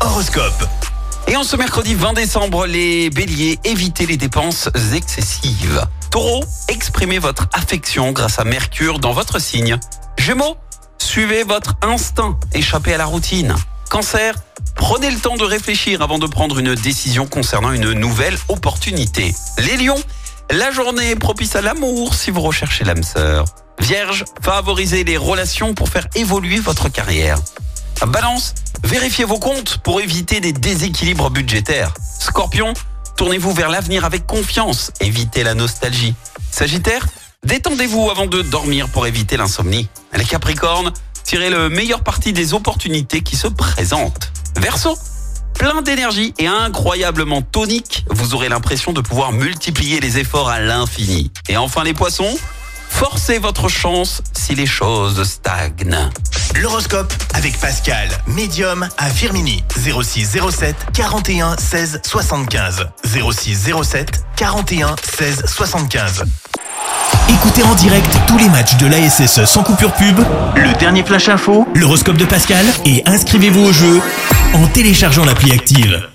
Horoscope. Et en ce mercredi 20 décembre, les béliers, évitez les dépenses excessives. Taureau, exprimez votre affection grâce à Mercure dans votre signe. Gémeaux, suivez votre instinct, échappez à la routine. Cancer, prenez le temps de réfléchir avant de prendre une décision concernant une nouvelle opportunité. Les lions, la journée propice à l'amour si vous recherchez l'âme sœur. Vierge, favorisez les relations pour faire évoluer votre carrière. Balance, vérifiez vos comptes pour éviter des déséquilibres budgétaires. Scorpion, tournez-vous vers l'avenir avec confiance, évitez la nostalgie. Sagittaire, détendez-vous avant de dormir pour éviter l'insomnie. Les Capricornes, tirez le meilleur parti des opportunités qui se présentent. Verseau, plein d'énergie et incroyablement tonique, vous aurez l'impression de pouvoir multiplier les efforts à l'infini. Et enfin les poissons, forcez votre chance si les choses stagnent. L'horoscope avec Pascal, médium à Firmini. 06 07 41 16 75. 06 07 41 16 75. Écoutez en direct tous les matchs de l'ASSE sans coupure pub, le dernier flash info, l'horoscope de Pascal et inscrivez-vous au jeu en téléchargeant l'appli active.